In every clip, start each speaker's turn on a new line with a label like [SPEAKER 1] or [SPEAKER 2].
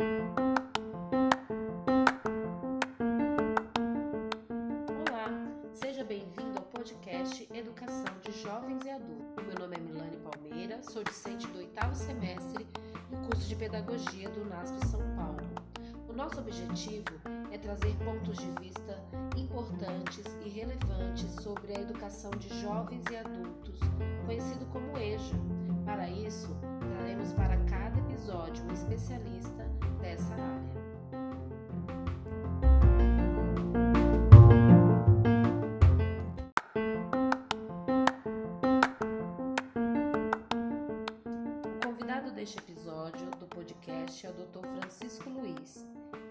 [SPEAKER 1] Olá, seja bem-vindo ao podcast Educação de Jovens e Adultos. Meu nome é Milane Palmeira, sou discente do oitavo semestre do curso de Pedagogia do NASP São Paulo. O nosso objetivo é trazer pontos de vista importantes e relevantes sobre a educação de jovens e adultos, conhecido como EJA. Para isso, traremos para cada episódio um especialista dessa área. O convidado deste episódio do podcast é o Dr. Francisco Luiz.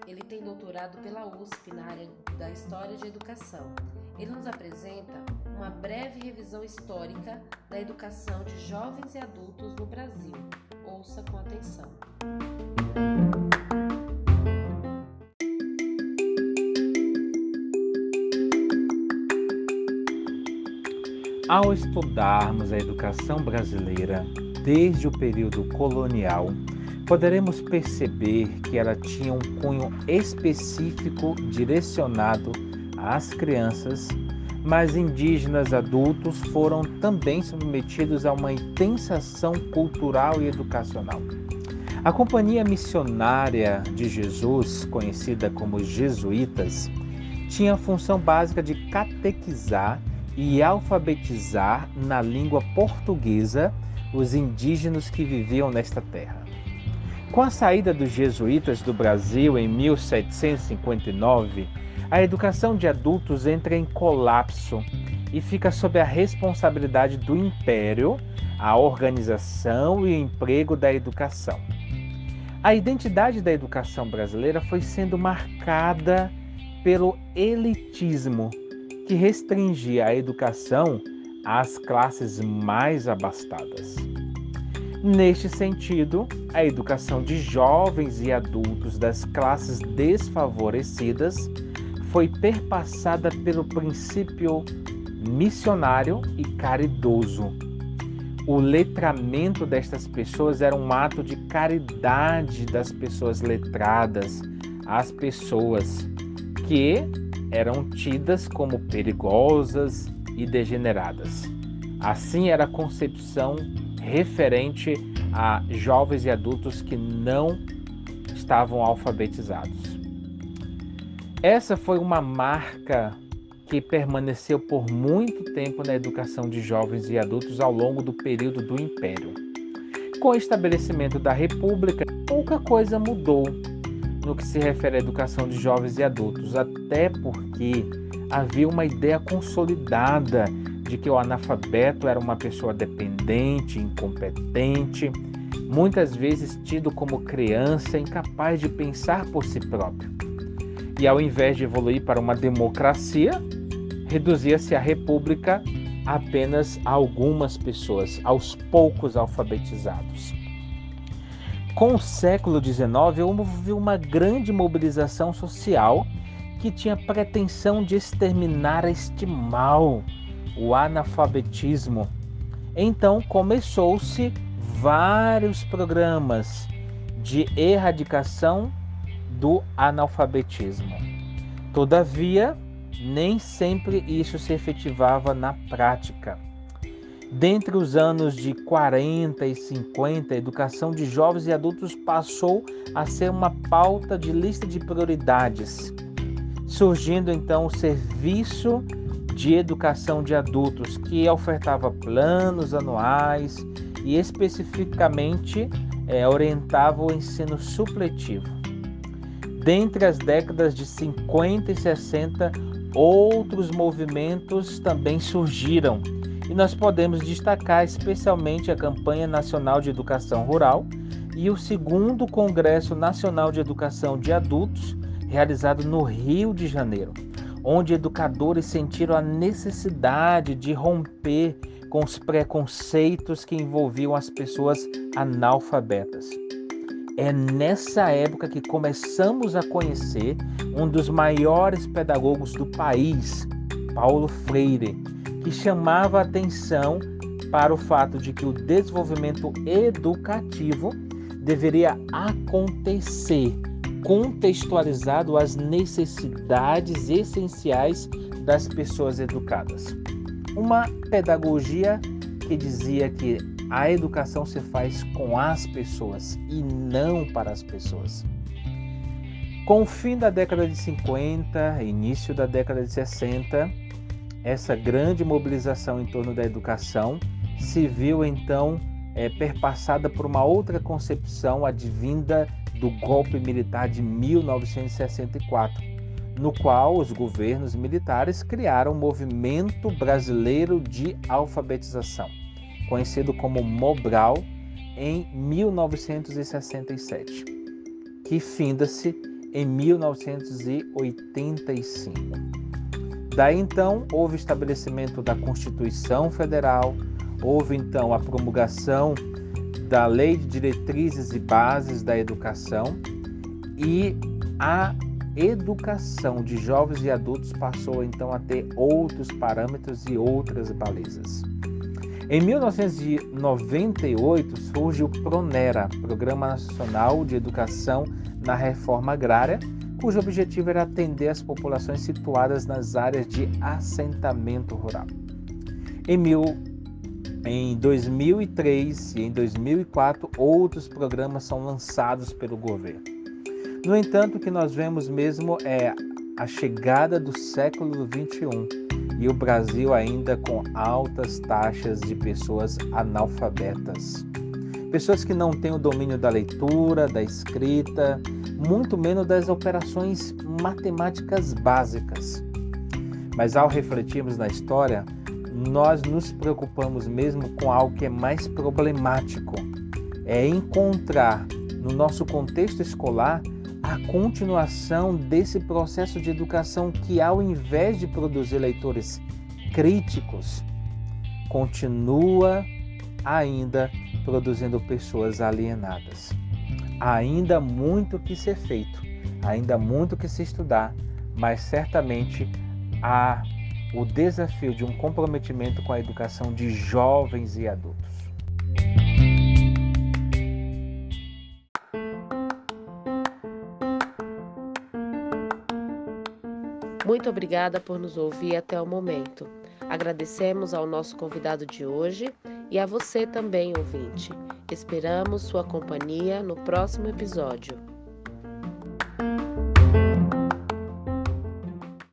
[SPEAKER 1] Ele tem doutorado pela USP na área da História de Educação. Ele nos apresenta uma breve revisão histórica da educação de jovens e adultos no Brasil. Ouça com atenção.
[SPEAKER 2] Ao estudarmos a educação brasileira desde o período colonial, poderemos perceber que ela tinha um cunho específico direcionado às crianças, mas indígenas adultos foram também submetidos a uma intensa ação cultural e educacional. A Companhia Missionária de Jesus, conhecida como Jesuítas, tinha a função básica de catequizar e alfabetizar na língua portuguesa os indígenas que viviam nesta terra. Com a saída dos jesuítas do Brasil em 1759, a educação de adultos entra em colapso e fica sob a responsabilidade do império a organização e o emprego da educação. A identidade da educação brasileira foi sendo marcada pelo elitismo que restringia a educação às classes mais abastadas. Neste sentido, a educação de jovens e adultos das classes desfavorecidas foi perpassada pelo princípio missionário e caridoso. O letramento destas pessoas era um ato de caridade das pessoas letradas às pessoas que eram tidas como perigosas e degeneradas. Assim era a concepção referente a jovens e adultos que não estavam alfabetizados. Essa foi uma marca que permaneceu por muito tempo na educação de jovens e adultos ao longo do período do Império. Com o estabelecimento da República, pouca coisa mudou no que se refere à educação de jovens e adultos, até porque havia uma ideia consolidada de que o analfabeto era uma pessoa dependente, incompetente, muitas vezes tido como criança incapaz de pensar por si próprio. E ao invés de evoluir para uma democracia, reduzia-se a república a apenas a algumas pessoas, aos poucos alfabetizados. Com o século XIX, houve uma grande mobilização social que tinha pretensão de exterminar este mal, o analfabetismo. Então começou-se vários programas de erradicação do analfabetismo. Todavia, nem sempre isso se efetivava na prática. Dentre os anos de 40 e 50, a educação de jovens e adultos passou a ser uma pauta de lista de prioridades, surgindo então o Serviço de Educação de Adultos, que ofertava planos anuais e especificamente é, orientava o ensino supletivo. Dentre as décadas de 50 e 60, outros movimentos também surgiram e nós podemos destacar especialmente a Campanha Nacional de Educação Rural e o segundo Congresso Nacional de Educação de Adultos, realizado no Rio de Janeiro, onde educadores sentiram a necessidade de romper com os preconceitos que envolviam as pessoas analfabetas. É nessa época que começamos a conhecer um dos maiores pedagogos do país, Paulo Freire, que chamava atenção para o fato de que o desenvolvimento educativo deveria acontecer contextualizado às necessidades essenciais das pessoas educadas. Uma pedagogia que dizia que a educação se faz com as pessoas e não para as pessoas. Com o fim da década de 50, início da década de 60, essa grande mobilização em torno da educação se viu então é, perpassada por uma outra concepção advinda do golpe militar de 1964, no qual os governos militares criaram o Movimento Brasileiro de Alfabetização, conhecido como Mobral, em 1967, que finda-se em 1985. Daí então houve estabelecimento da Constituição Federal, houve então a promulgação da Lei de Diretrizes e Bases da Educação e a educação de jovens e adultos passou então a ter outros parâmetros e outras balizas. Em 1998 surge o PRONERA, Programa Nacional de Educação na Reforma Agrária, cujo objetivo era atender as populações situadas nas áreas de assentamento rural. Em em 2003 e em 2004, outros programas são lançados pelo governo. No entanto, o que nós vemos mesmo é a chegada do século XXI e o Brasil ainda com altas taxas de pessoas analfabetas. Pessoas que não têm o domínio da leitura, da escrita, muito menos das operações matemáticas básicas. Mas ao refletirmos na história, nós nos preocupamos mesmo com algo que é mais problemático. É encontrar no nosso contexto escolar a continuação desse processo de educação que, ao invés de produzir leitores críticos, continua ainda produzindo pessoas alienadas. Ainda muito que ser feito, ainda muito que se estudar, mas certamente há o desafio de um comprometimento com a educação de jovens e adultos.
[SPEAKER 1] Muito obrigada por nos ouvir até o momento. Agradecemos ao nosso convidado de hoje e a você também, ouvinte. Esperamos sua companhia no próximo episódio.